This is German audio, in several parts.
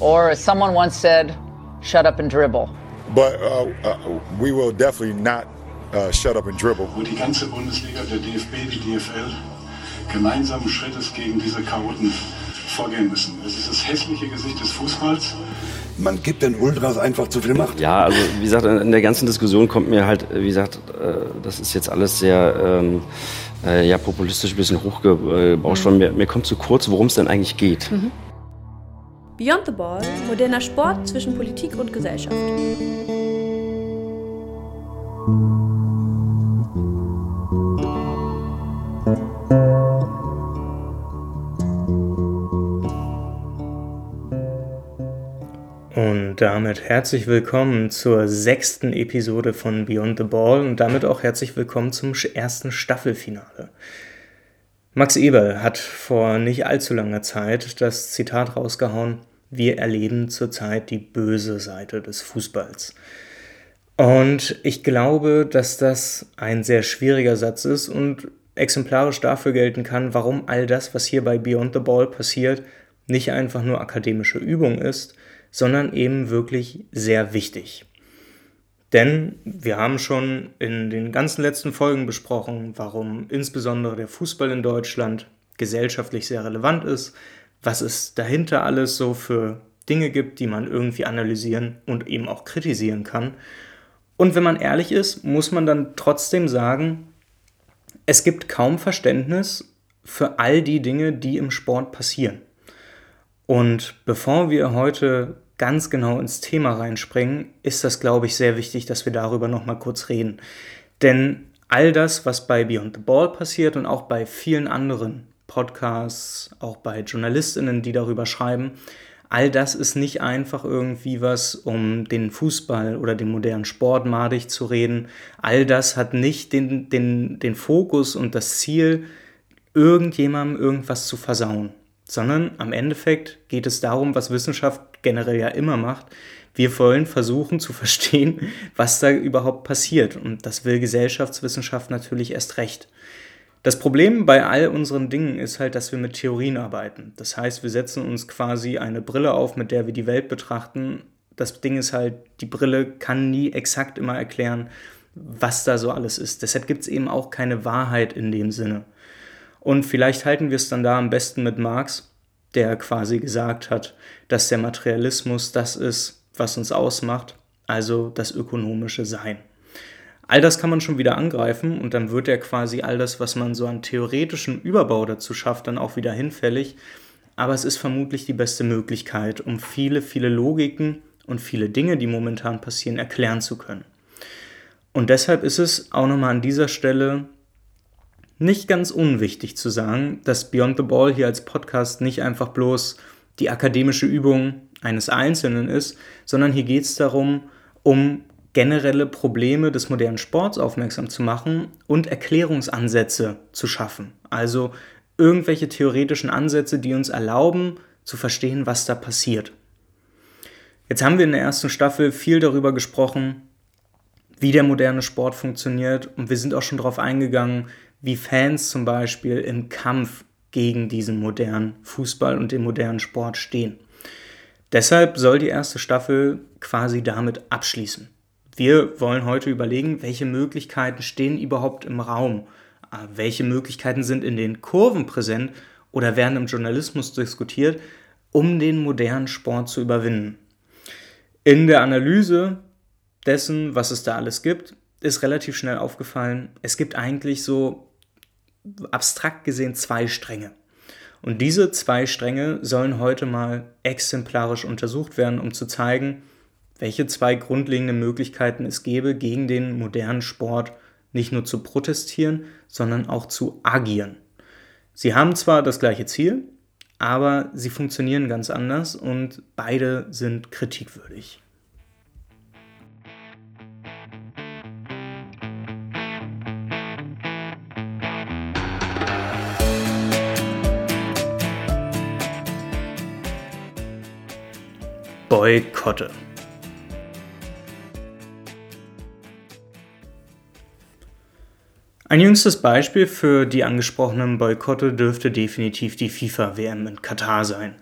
Or as someone once said, shut up and dribble. But uh, uh, we will definitely not uh, shut up and dribble. Wo die ganze Bundesliga, der DFB, die DFL gemeinsamen Schrittes gegen diese Chaoten vorgehen müssen. Es ist das hässliche Gesicht des Fußballs. Man gibt den Ultras einfach zu viel Macht. Ja, also wie gesagt, in der ganzen Diskussion kommt mir halt, wie gesagt, äh, das ist jetzt alles sehr ähm, äh, ja, populistisch ein bisschen hochgebauscht worden. Mir, mir kommt zu kurz, worum es denn eigentlich geht. Mhm. Beyond the Ball, moderner Sport zwischen Politik und Gesellschaft. Und damit herzlich willkommen zur sechsten Episode von Beyond the Ball und damit auch herzlich willkommen zum ersten Staffelfinale. Max Eberl hat vor nicht allzu langer Zeit das Zitat rausgehauen, wir erleben zurzeit die böse Seite des Fußballs. Und ich glaube, dass das ein sehr schwieriger Satz ist und exemplarisch dafür gelten kann, warum all das, was hier bei Beyond the Ball passiert, nicht einfach nur akademische Übung ist, sondern eben wirklich sehr wichtig. Denn wir haben schon in den ganzen letzten Folgen besprochen, warum insbesondere der Fußball in Deutschland gesellschaftlich sehr relevant ist, was es dahinter alles so für Dinge gibt, die man irgendwie analysieren und eben auch kritisieren kann. Und wenn man ehrlich ist, muss man dann trotzdem sagen, es gibt kaum Verständnis für all die Dinge, die im Sport passieren. Und bevor wir heute ganz genau ins Thema reinspringen, ist das, glaube ich, sehr wichtig, dass wir darüber nochmal kurz reden. Denn all das, was bei Beyond the Ball passiert und auch bei vielen anderen Podcasts, auch bei Journalistinnen, die darüber schreiben, all das ist nicht einfach irgendwie was, um den Fußball oder den modernen Sport madig zu reden. All das hat nicht den, den, den Fokus und das Ziel, irgendjemandem irgendwas zu versauen sondern am Endeffekt geht es darum, was Wissenschaft generell ja immer macht. Wir wollen versuchen zu verstehen, was da überhaupt passiert. Und das will Gesellschaftswissenschaft natürlich erst recht. Das Problem bei all unseren Dingen ist halt, dass wir mit Theorien arbeiten. Das heißt, wir setzen uns quasi eine Brille auf, mit der wir die Welt betrachten. Das Ding ist halt, die Brille kann nie exakt immer erklären, was da so alles ist. Deshalb gibt es eben auch keine Wahrheit in dem Sinne. Und vielleicht halten wir es dann da am besten mit Marx, der quasi gesagt hat, dass der Materialismus das ist, was uns ausmacht, also das ökonomische Sein. All das kann man schon wieder angreifen und dann wird ja quasi all das, was man so an theoretischem Überbau dazu schafft, dann auch wieder hinfällig. Aber es ist vermutlich die beste Möglichkeit, um viele, viele Logiken und viele Dinge, die momentan passieren, erklären zu können. Und deshalb ist es auch nochmal an dieser Stelle nicht ganz unwichtig zu sagen, dass Beyond the Ball hier als Podcast nicht einfach bloß die akademische Übung eines Einzelnen ist, sondern hier geht es darum, um generelle Probleme des modernen Sports aufmerksam zu machen und Erklärungsansätze zu schaffen. Also irgendwelche theoretischen Ansätze, die uns erlauben zu verstehen, was da passiert. Jetzt haben wir in der ersten Staffel viel darüber gesprochen, wie der moderne Sport funktioniert und wir sind auch schon darauf eingegangen, wie Fans zum Beispiel im Kampf gegen diesen modernen Fußball und den modernen Sport stehen. Deshalb soll die erste Staffel quasi damit abschließen. Wir wollen heute überlegen, welche Möglichkeiten stehen überhaupt im Raum, äh, welche Möglichkeiten sind in den Kurven präsent oder werden im Journalismus diskutiert, um den modernen Sport zu überwinden. In der Analyse dessen, was es da alles gibt, ist relativ schnell aufgefallen, es gibt eigentlich so abstrakt gesehen zwei Stränge. Und diese zwei Stränge sollen heute mal exemplarisch untersucht werden, um zu zeigen, welche zwei grundlegende Möglichkeiten es gäbe, gegen den modernen Sport nicht nur zu protestieren, sondern auch zu agieren. Sie haben zwar das gleiche Ziel, aber sie funktionieren ganz anders und beide sind kritikwürdig. Boykotte. Ein jüngstes Beispiel für die angesprochenen Boykotte dürfte definitiv die FIFA-WM in Katar sein.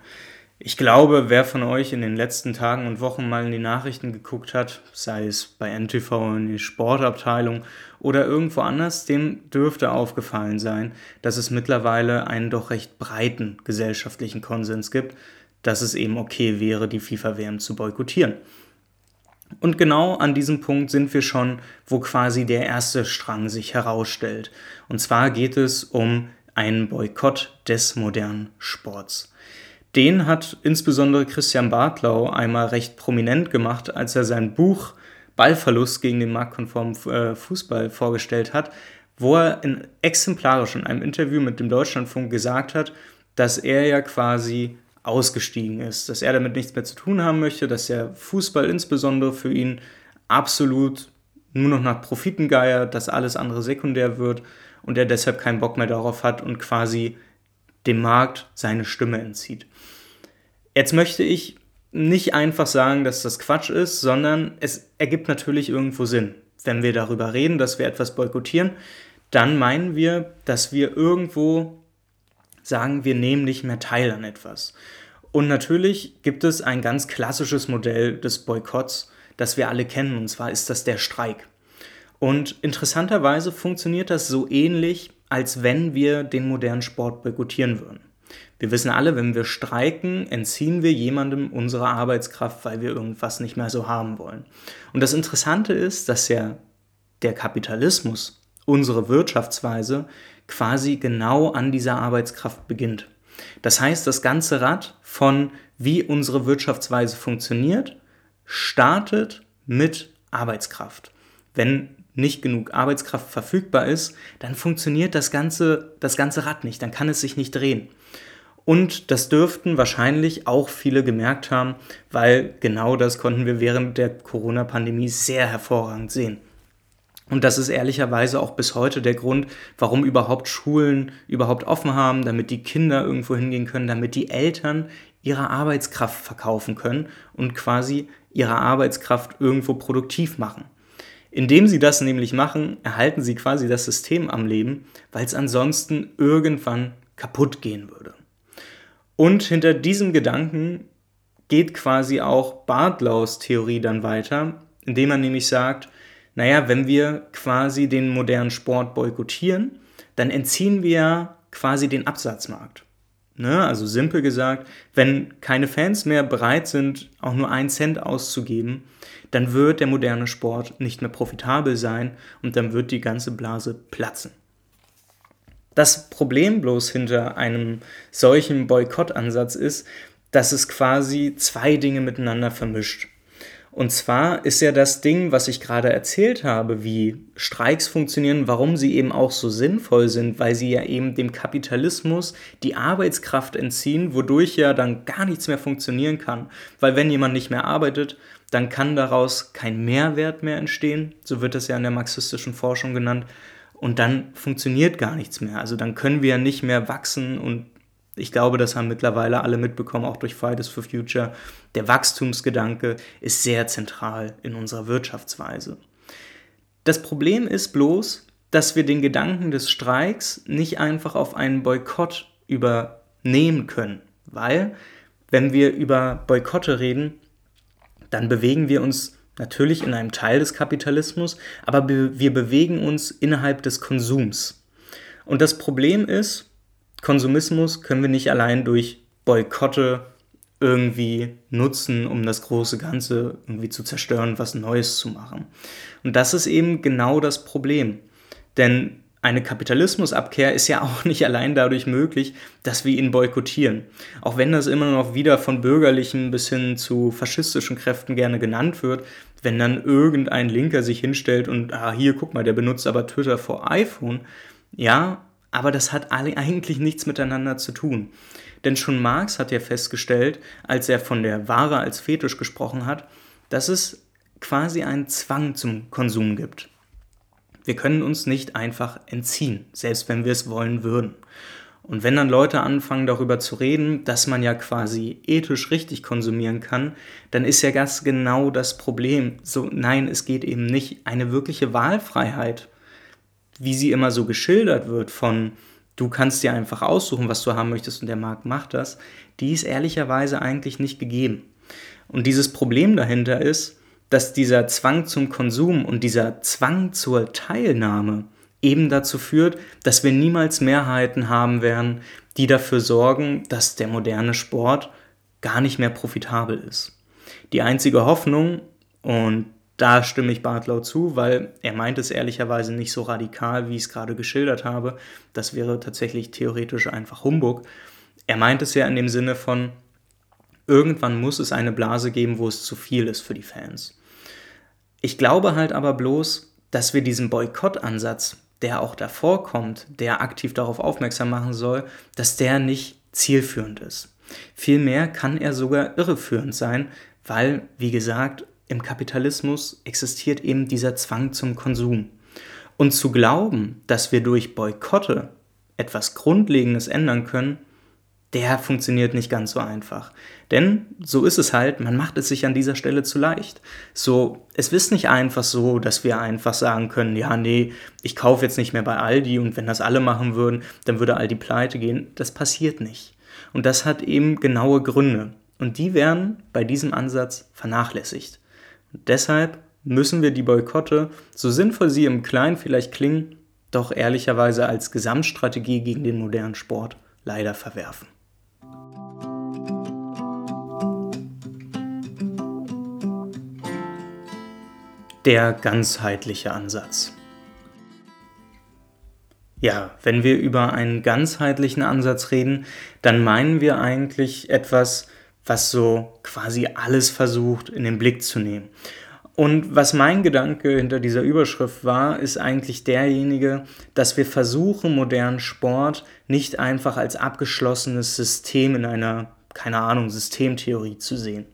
Ich glaube, wer von euch in den letzten Tagen und Wochen mal in die Nachrichten geguckt hat, sei es bei NTV in die Sportabteilung oder irgendwo anders, dem dürfte aufgefallen sein, dass es mittlerweile einen doch recht breiten gesellschaftlichen Konsens gibt, dass es eben okay wäre, die FIFA-WM zu boykottieren. Und genau an diesem Punkt sind wir schon, wo quasi der erste Strang sich herausstellt. Und zwar geht es um einen Boykott des modernen Sports. Den hat insbesondere Christian Bartlau einmal recht prominent gemacht, als er sein Buch Ballverlust gegen den marktkonformen äh, Fußball vorgestellt hat, wo er in exemplarisch in einem Interview mit dem Deutschlandfunk gesagt hat, dass er ja quasi ausgestiegen ist, dass er damit nichts mehr zu tun haben möchte, dass der Fußball insbesondere für ihn absolut nur noch nach Profiten geiert, dass alles andere sekundär wird und er deshalb keinen Bock mehr darauf hat und quasi dem Markt seine Stimme entzieht. Jetzt möchte ich nicht einfach sagen, dass das Quatsch ist, sondern es ergibt natürlich irgendwo Sinn. Wenn wir darüber reden, dass wir etwas boykottieren, dann meinen wir, dass wir irgendwo sagen, wir nehmen nicht mehr teil an etwas. Und natürlich gibt es ein ganz klassisches Modell des Boykotts, das wir alle kennen, und zwar ist das der Streik. Und interessanterweise funktioniert das so ähnlich als wenn wir den modernen Sport boykottieren würden. Wir wissen alle, wenn wir streiken, entziehen wir jemandem unsere Arbeitskraft, weil wir irgendwas nicht mehr so haben wollen. Und das Interessante ist, dass ja der Kapitalismus, unsere Wirtschaftsweise, quasi genau an dieser Arbeitskraft beginnt. Das heißt, das ganze Rad von wie unsere Wirtschaftsweise funktioniert, startet mit Arbeitskraft. Wenn nicht genug Arbeitskraft verfügbar ist, dann funktioniert das ganze, das ganze Rad nicht, dann kann es sich nicht drehen. Und das dürften wahrscheinlich auch viele gemerkt haben, weil genau das konnten wir während der Corona-Pandemie sehr hervorragend sehen. Und das ist ehrlicherweise auch bis heute der Grund, warum überhaupt Schulen überhaupt offen haben, damit die Kinder irgendwo hingehen können, damit die Eltern ihre Arbeitskraft verkaufen können und quasi ihre Arbeitskraft irgendwo produktiv machen. Indem sie das nämlich machen, erhalten sie quasi das System am Leben, weil es ansonsten irgendwann kaputt gehen würde. Und hinter diesem Gedanken geht quasi auch Bartlaus Theorie dann weiter, indem er nämlich sagt, naja, wenn wir quasi den modernen Sport boykottieren, dann entziehen wir quasi den Absatzmarkt. Ne? Also simpel gesagt, wenn keine Fans mehr bereit sind, auch nur einen Cent auszugeben, dann wird der moderne Sport nicht mehr profitabel sein und dann wird die ganze Blase platzen. Das Problem bloß hinter einem solchen Boykottansatz ist, dass es quasi zwei Dinge miteinander vermischt. Und zwar ist ja das Ding, was ich gerade erzählt habe, wie Streiks funktionieren, warum sie eben auch so sinnvoll sind, weil sie ja eben dem Kapitalismus die Arbeitskraft entziehen, wodurch ja dann gar nichts mehr funktionieren kann. Weil wenn jemand nicht mehr arbeitet, dann kann daraus kein Mehrwert mehr entstehen, so wird das ja in der marxistischen Forschung genannt, und dann funktioniert gar nichts mehr. Also dann können wir ja nicht mehr wachsen und ich glaube, das haben mittlerweile alle mitbekommen, auch durch Fridays for Future. Der Wachstumsgedanke ist sehr zentral in unserer Wirtschaftsweise. Das Problem ist bloß, dass wir den Gedanken des Streiks nicht einfach auf einen Boykott übernehmen können, weil wenn wir über Boykotte reden, dann bewegen wir uns natürlich in einem Teil des Kapitalismus, aber wir bewegen uns innerhalb des Konsums. Und das Problem ist, Konsumismus können wir nicht allein durch Boykotte irgendwie nutzen, um das große Ganze irgendwie zu zerstören, was Neues zu machen. Und das ist eben genau das Problem. Denn eine Kapitalismusabkehr ist ja auch nicht allein dadurch möglich, dass wir ihn boykottieren. Auch wenn das immer noch wieder von bürgerlichen bis hin zu faschistischen Kräften gerne genannt wird, wenn dann irgendein Linker sich hinstellt und, ah, hier, guck mal, der benutzt aber Twitter vor iPhone. Ja, aber das hat eigentlich nichts miteinander zu tun. Denn schon Marx hat ja festgestellt, als er von der Ware als Fetisch gesprochen hat, dass es quasi einen Zwang zum Konsum gibt. Wir können uns nicht einfach entziehen, selbst wenn wir es wollen würden. Und wenn dann Leute anfangen darüber zu reden, dass man ja quasi ethisch richtig konsumieren kann, dann ist ja ganz genau das Problem. So, nein, es geht eben nicht eine wirkliche Wahlfreiheit wie sie immer so geschildert wird von du kannst dir einfach aussuchen, was du haben möchtest und der Markt macht das, die ist ehrlicherweise eigentlich nicht gegeben. Und dieses Problem dahinter ist, dass dieser Zwang zum Konsum und dieser Zwang zur Teilnahme eben dazu führt, dass wir niemals Mehrheiten haben werden, die dafür sorgen, dass der moderne Sport gar nicht mehr profitabel ist. Die einzige Hoffnung, und da stimme ich Bartlau zu, weil er meint es ehrlicherweise nicht so radikal, wie ich es gerade geschildert habe. Das wäre tatsächlich theoretisch einfach Humbug. Er meint es ja in dem Sinne von, irgendwann muss es eine Blase geben, wo es zu viel ist für die Fans. Ich glaube halt aber bloß, dass wir diesen Boykottansatz, der auch davor kommt, der aktiv darauf aufmerksam machen soll, dass der nicht zielführend ist. Vielmehr kann er sogar irreführend sein, weil, wie gesagt, im Kapitalismus existiert eben dieser Zwang zum Konsum. Und zu glauben, dass wir durch Boykotte etwas Grundlegendes ändern können, der funktioniert nicht ganz so einfach. Denn so ist es halt, man macht es sich an dieser Stelle zu leicht. So, es ist nicht einfach so, dass wir einfach sagen können, ja, nee, ich kaufe jetzt nicht mehr bei Aldi und wenn das alle machen würden, dann würde Aldi pleite gehen. Das passiert nicht. Und das hat eben genaue Gründe. Und die werden bei diesem Ansatz vernachlässigt. Deshalb müssen wir die Boykotte, so sinnvoll sie im Kleinen vielleicht klingen, doch ehrlicherweise als Gesamtstrategie gegen den modernen Sport leider verwerfen. Der ganzheitliche Ansatz. Ja, wenn wir über einen ganzheitlichen Ansatz reden, dann meinen wir eigentlich etwas, was so quasi alles versucht in den Blick zu nehmen. Und was mein Gedanke hinter dieser Überschrift war, ist eigentlich derjenige, dass wir versuchen, modernen Sport nicht einfach als abgeschlossenes System in einer, keine Ahnung, Systemtheorie zu sehen.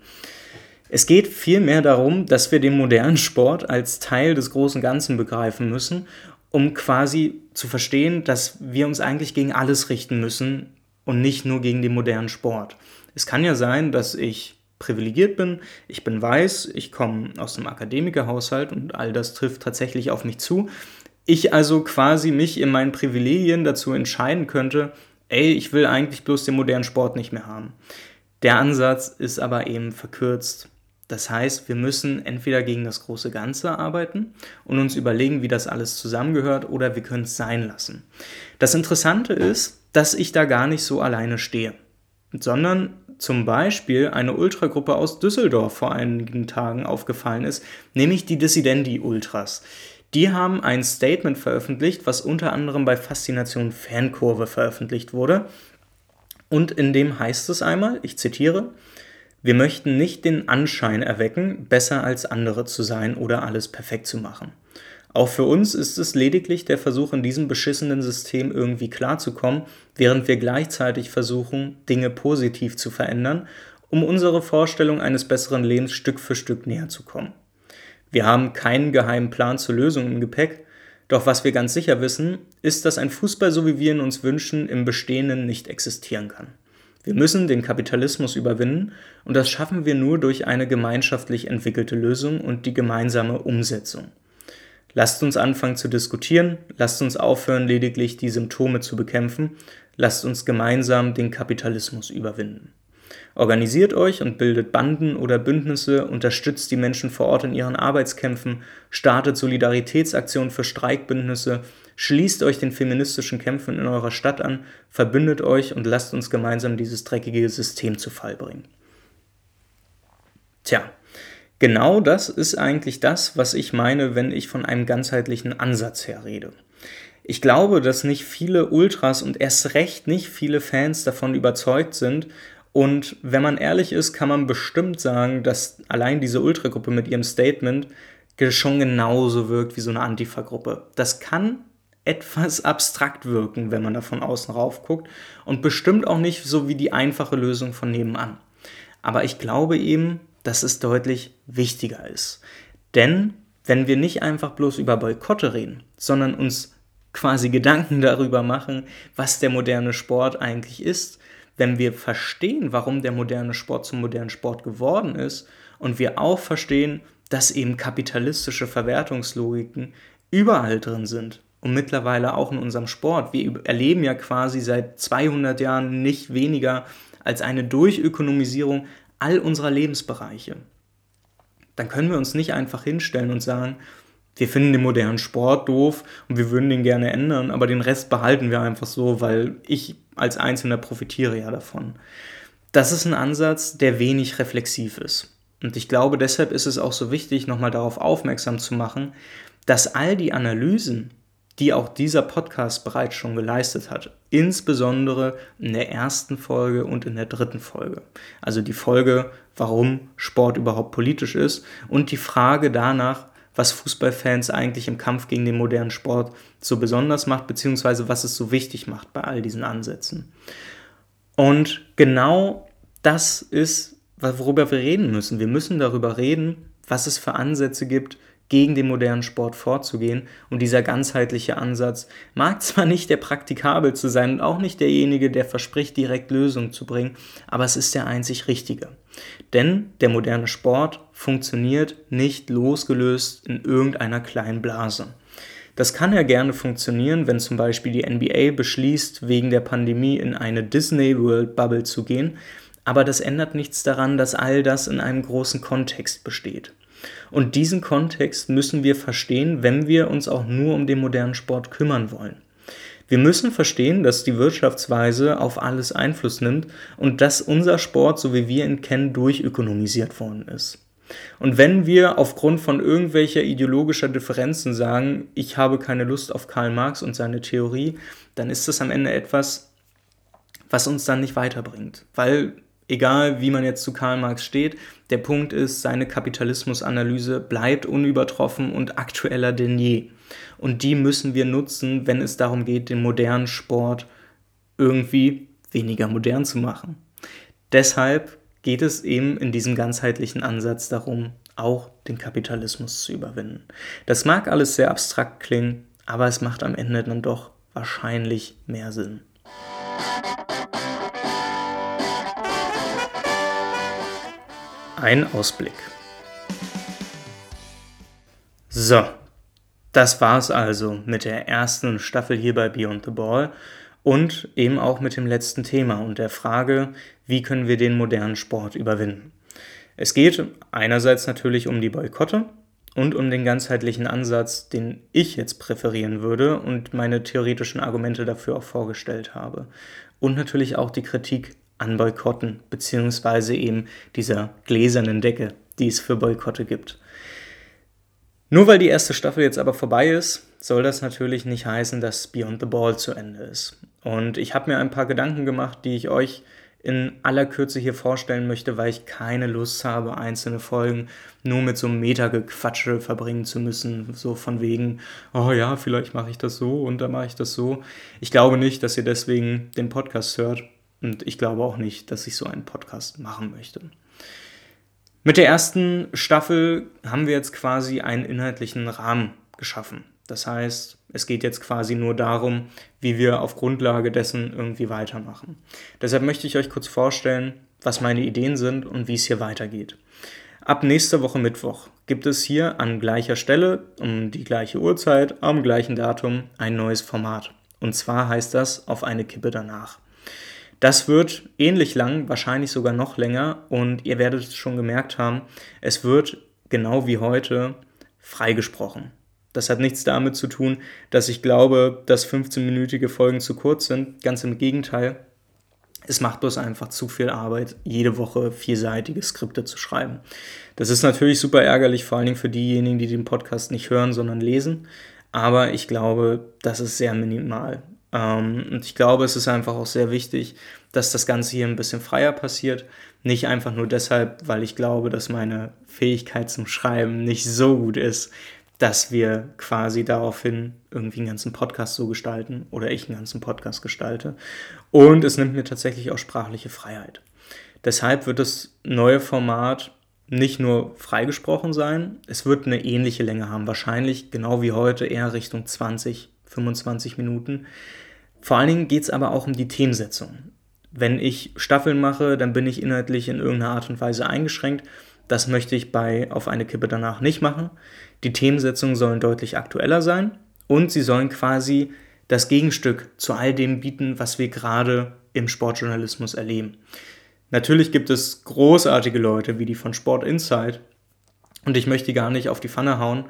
Es geht vielmehr darum, dass wir den modernen Sport als Teil des großen Ganzen begreifen müssen um quasi zu verstehen, dass wir uns eigentlich gegen alles richten müssen und nicht nur gegen den modernen Sport. Es kann ja sein, dass ich privilegiert bin, ich bin weiß, ich komme aus einem Akademikerhaushalt und all das trifft tatsächlich auf mich zu. Ich also quasi mich in meinen Privilegien dazu entscheiden könnte, ey, ich will eigentlich bloß den modernen Sport nicht mehr haben. Der Ansatz ist aber eben verkürzt das heißt, wir müssen entweder gegen das große Ganze arbeiten und uns überlegen, wie das alles zusammengehört, oder wir können es sein lassen. Das Interessante ist, dass ich da gar nicht so alleine stehe, sondern zum Beispiel eine Ultragruppe aus Düsseldorf vor einigen Tagen aufgefallen ist, nämlich die Dissidenti Ultras. Die haben ein Statement veröffentlicht, was unter anderem bei Faszination Fankurve veröffentlicht wurde. Und in dem heißt es einmal, ich zitiere, wir möchten nicht den Anschein erwecken, besser als andere zu sein oder alles perfekt zu machen. Auch für uns ist es lediglich der Versuch, in diesem beschissenen System irgendwie klarzukommen, während wir gleichzeitig versuchen, Dinge positiv zu verändern, um unsere Vorstellung eines besseren Lebens Stück für Stück näher zu kommen. Wir haben keinen geheimen Plan zur Lösung im Gepäck, doch was wir ganz sicher wissen, ist, dass ein Fußball, so wie wir ihn uns wünschen, im Bestehenden nicht existieren kann. Wir müssen den Kapitalismus überwinden und das schaffen wir nur durch eine gemeinschaftlich entwickelte Lösung und die gemeinsame Umsetzung. Lasst uns anfangen zu diskutieren, lasst uns aufhören, lediglich die Symptome zu bekämpfen, lasst uns gemeinsam den Kapitalismus überwinden. Organisiert euch und bildet Banden oder Bündnisse, unterstützt die Menschen vor Ort in ihren Arbeitskämpfen, startet Solidaritätsaktionen für Streikbündnisse, Schließt euch den feministischen Kämpfen in eurer Stadt an, verbündet euch und lasst uns gemeinsam dieses dreckige System zu Fall bringen. Tja, genau das ist eigentlich das, was ich meine, wenn ich von einem ganzheitlichen Ansatz her rede. Ich glaube, dass nicht viele Ultras und erst recht nicht viele Fans davon überzeugt sind. Und wenn man ehrlich ist, kann man bestimmt sagen, dass allein diese Ultragruppe mit ihrem Statement schon genauso wirkt wie so eine Antifa-Gruppe. Das kann etwas abstrakt wirken, wenn man da von außen rauf guckt und bestimmt auch nicht so wie die einfache Lösung von nebenan. Aber ich glaube eben, dass es deutlich wichtiger ist. Denn wenn wir nicht einfach bloß über Boykotte reden, sondern uns quasi Gedanken darüber machen, was der moderne Sport eigentlich ist, wenn wir verstehen, warum der moderne Sport zum modernen Sport geworden ist und wir auch verstehen, dass eben kapitalistische Verwertungslogiken überall drin sind und mittlerweile auch in unserem Sport. Wir erleben ja quasi seit 200 Jahren nicht weniger als eine Durchökonomisierung all unserer Lebensbereiche. Dann können wir uns nicht einfach hinstellen und sagen, wir finden den modernen Sport doof und wir würden den gerne ändern, aber den Rest behalten wir einfach so, weil ich als Einzelner profitiere ja davon. Das ist ein Ansatz, der wenig reflexiv ist. Und ich glaube, deshalb ist es auch so wichtig, nochmal darauf aufmerksam zu machen, dass all die Analysen, die auch dieser Podcast bereits schon geleistet hat, insbesondere in der ersten Folge und in der dritten Folge. Also die Folge, warum Sport überhaupt politisch ist und die Frage danach, was Fußballfans eigentlich im Kampf gegen den modernen Sport so besonders macht, beziehungsweise was es so wichtig macht bei all diesen Ansätzen. Und genau das ist, worüber wir reden müssen. Wir müssen darüber reden, was es für Ansätze gibt, gegen den modernen Sport vorzugehen. Und dieser ganzheitliche Ansatz mag zwar nicht der praktikabelste sein und auch nicht derjenige, der verspricht, direkt Lösungen zu bringen, aber es ist der einzig richtige. Denn der moderne Sport funktioniert nicht losgelöst in irgendeiner kleinen Blase. Das kann ja gerne funktionieren, wenn zum Beispiel die NBA beschließt, wegen der Pandemie in eine Disney World Bubble zu gehen, aber das ändert nichts daran, dass all das in einem großen Kontext besteht. Und diesen Kontext müssen wir verstehen, wenn wir uns auch nur um den modernen Sport kümmern wollen. Wir müssen verstehen, dass die Wirtschaftsweise auf alles Einfluss nimmt und dass unser Sport, so wie wir ihn kennen, durchökonomisiert worden ist. Und wenn wir aufgrund von irgendwelcher ideologischer Differenzen sagen, ich habe keine Lust auf Karl Marx und seine Theorie, dann ist das am Ende etwas, was uns dann nicht weiterbringt. Weil egal wie man jetzt zu Karl Marx steht, der Punkt ist, seine Kapitalismusanalyse bleibt unübertroffen und aktueller denn je. Und die müssen wir nutzen, wenn es darum geht, den modernen Sport irgendwie weniger modern zu machen. Deshalb geht es eben in diesem ganzheitlichen Ansatz darum, auch den Kapitalismus zu überwinden. Das mag alles sehr abstrakt klingen, aber es macht am Ende dann doch wahrscheinlich mehr Sinn. Ein Ausblick. So, das war's also mit der ersten Staffel hier bei Beyond the Ball und eben auch mit dem letzten Thema und der Frage, wie können wir den modernen Sport überwinden. Es geht einerseits natürlich um die Boykotte und um den ganzheitlichen Ansatz, den ich jetzt präferieren würde und meine theoretischen Argumente dafür auch vorgestellt habe. Und natürlich auch die Kritik an Boykotten, beziehungsweise eben dieser gläsernen Decke, die es für Boykotte gibt. Nur weil die erste Staffel jetzt aber vorbei ist, soll das natürlich nicht heißen, dass Beyond the Ball zu Ende ist. Und ich habe mir ein paar Gedanken gemacht, die ich euch in aller Kürze hier vorstellen möchte, weil ich keine Lust habe, einzelne Folgen nur mit so einem Metagequatsche verbringen zu müssen. So von wegen, oh ja, vielleicht mache ich das so und dann mache ich das so. Ich glaube nicht, dass ihr deswegen den Podcast hört. Und ich glaube auch nicht, dass ich so einen Podcast machen möchte. Mit der ersten Staffel haben wir jetzt quasi einen inhaltlichen Rahmen geschaffen. Das heißt, es geht jetzt quasi nur darum, wie wir auf Grundlage dessen irgendwie weitermachen. Deshalb möchte ich euch kurz vorstellen, was meine Ideen sind und wie es hier weitergeht. Ab nächster Woche Mittwoch gibt es hier an gleicher Stelle, um die gleiche Uhrzeit, am gleichen Datum ein neues Format. Und zwar heißt das auf eine Kippe danach. Das wird ähnlich lang, wahrscheinlich sogar noch länger und ihr werdet es schon gemerkt haben, es wird genau wie heute freigesprochen. Das hat nichts damit zu tun, dass ich glaube, dass 15-minütige Folgen zu kurz sind. Ganz im Gegenteil. Es macht bloß einfach zu viel Arbeit, jede Woche vierseitige Skripte zu schreiben. Das ist natürlich super ärgerlich, vor allen Dingen für diejenigen, die den Podcast nicht hören, sondern lesen. Aber ich glaube, das ist sehr minimal. Ähm, und ich glaube, es ist einfach auch sehr wichtig, dass das Ganze hier ein bisschen freier passiert. Nicht einfach nur deshalb, weil ich glaube, dass meine Fähigkeit zum Schreiben nicht so gut ist, dass wir quasi daraufhin irgendwie einen ganzen Podcast so gestalten oder ich einen ganzen Podcast gestalte. Und es nimmt mir tatsächlich auch sprachliche Freiheit. Deshalb wird das neue Format nicht nur freigesprochen sein, es wird eine ähnliche Länge haben, wahrscheinlich genau wie heute eher Richtung 20, 25 Minuten. Vor allen Dingen geht es aber auch um die Themensetzung. Wenn ich Staffeln mache, dann bin ich inhaltlich in irgendeiner Art und Weise eingeschränkt. Das möchte ich bei Auf eine Kippe danach nicht machen. Die Themensetzungen sollen deutlich aktueller sein und sie sollen quasi das Gegenstück zu all dem bieten, was wir gerade im Sportjournalismus erleben. Natürlich gibt es großartige Leute wie die von Sport Insight und ich möchte gar nicht auf die Pfanne hauen,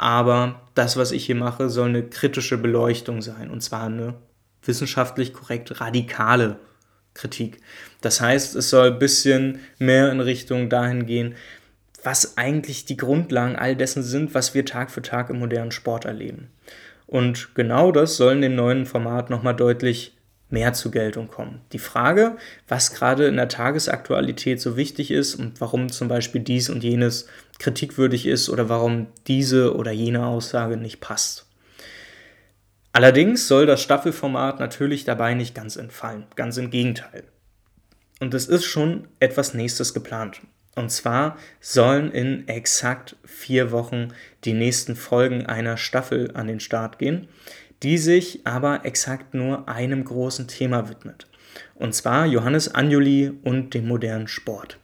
aber das, was ich hier mache, soll eine kritische Beleuchtung sein und zwar eine wissenschaftlich korrekt radikale Kritik. Das heißt, es soll ein bisschen mehr in Richtung dahin gehen, was eigentlich die Grundlagen all dessen sind, was wir Tag für Tag im modernen Sport erleben. Und genau das soll in dem neuen Format nochmal deutlich mehr zur Geltung kommen. Die Frage, was gerade in der Tagesaktualität so wichtig ist und warum zum Beispiel dies und jenes kritikwürdig ist oder warum diese oder jene Aussage nicht passt. Allerdings soll das Staffelformat natürlich dabei nicht ganz entfallen, ganz im Gegenteil. Und es ist schon etwas Nächstes geplant. Und zwar sollen in exakt vier Wochen die nächsten Folgen einer Staffel an den Start gehen, die sich aber exakt nur einem großen Thema widmet. Und zwar Johannes Anjuli und dem modernen Sport.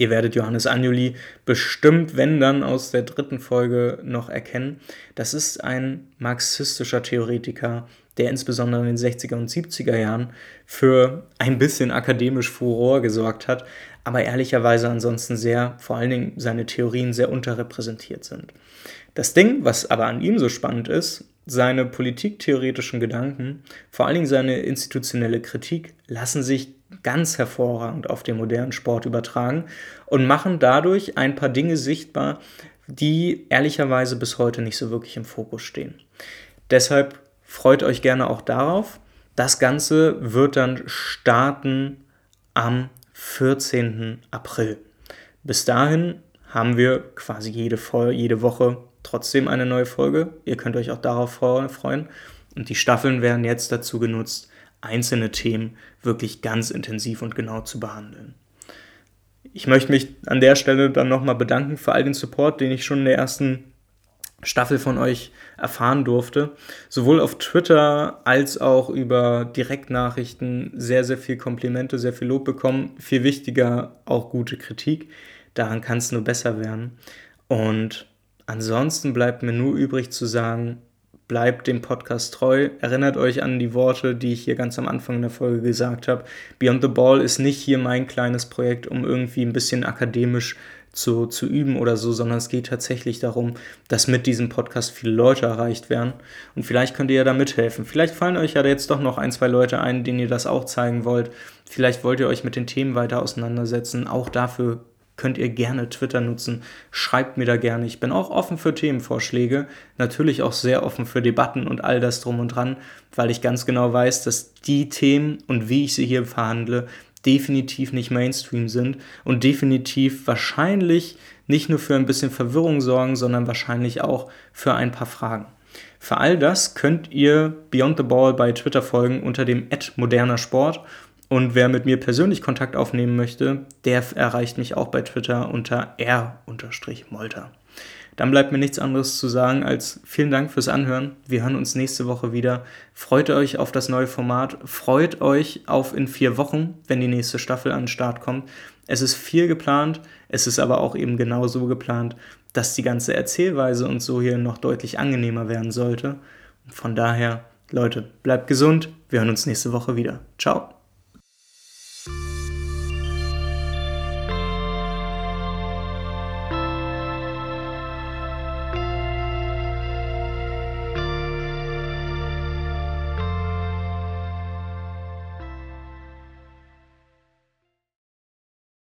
Ihr werdet Johannes Anjuli bestimmt, wenn dann aus der dritten Folge noch erkennen. Das ist ein marxistischer Theoretiker, der insbesondere in den 60er und 70er Jahren für ein bisschen akademisch Furor gesorgt hat, aber ehrlicherweise ansonsten sehr, vor allen Dingen seine Theorien sehr unterrepräsentiert sind. Das Ding, was aber an ihm so spannend ist, seine politiktheoretischen Gedanken, vor allen Dingen seine institutionelle Kritik, lassen sich ganz hervorragend auf den modernen Sport übertragen und machen dadurch ein paar Dinge sichtbar, die ehrlicherweise bis heute nicht so wirklich im Fokus stehen. Deshalb freut euch gerne auch darauf. Das Ganze wird dann starten am 14. April. Bis dahin haben wir quasi jede, jede Woche trotzdem eine neue Folge. Ihr könnt euch auch darauf freuen. Und die Staffeln werden jetzt dazu genutzt, einzelne Themen wirklich ganz intensiv und genau zu behandeln. Ich möchte mich an der Stelle dann nochmal bedanken für all den Support, den ich schon in der ersten Staffel von euch erfahren durfte. Sowohl auf Twitter als auch über Direktnachrichten sehr, sehr viel Komplimente, sehr viel Lob bekommen. Viel wichtiger auch gute Kritik. Daran kann es nur besser werden. Und ansonsten bleibt mir nur übrig zu sagen, bleibt dem Podcast treu. Erinnert euch an die Worte, die ich hier ganz am Anfang der Folge gesagt habe. Beyond the Ball ist nicht hier mein kleines Projekt, um irgendwie ein bisschen akademisch zu, zu üben oder so, sondern es geht tatsächlich darum, dass mit diesem Podcast viele Leute erreicht werden. Und vielleicht könnt ihr ja da mithelfen. Vielleicht fallen euch ja jetzt doch noch ein, zwei Leute ein, denen ihr das auch zeigen wollt. Vielleicht wollt ihr euch mit den Themen weiter auseinandersetzen. Auch dafür könnt ihr gerne Twitter nutzen. Schreibt mir da gerne. Ich bin auch offen für Themenvorschläge. Natürlich auch sehr offen für Debatten und all das drum und dran, weil ich ganz genau weiß, dass die Themen und wie ich sie hier verhandle, definitiv nicht Mainstream sind und definitiv wahrscheinlich nicht nur für ein bisschen Verwirrung sorgen, sondern wahrscheinlich auch für ein paar Fragen. Für all das könnt ihr Beyond the Ball bei Twitter folgen unter dem moderner Sport und wer mit mir persönlich Kontakt aufnehmen möchte, der erreicht mich auch bei Twitter unter r-molter. Dann bleibt mir nichts anderes zu sagen als vielen Dank fürs Anhören. Wir hören uns nächste Woche wieder. Freut euch auf das neue Format. Freut euch auf in vier Wochen, wenn die nächste Staffel an den Start kommt. Es ist viel geplant. Es ist aber auch eben genau so geplant, dass die ganze Erzählweise und so hier noch deutlich angenehmer werden sollte. von daher, Leute, bleibt gesund. Wir hören uns nächste Woche wieder. Ciao.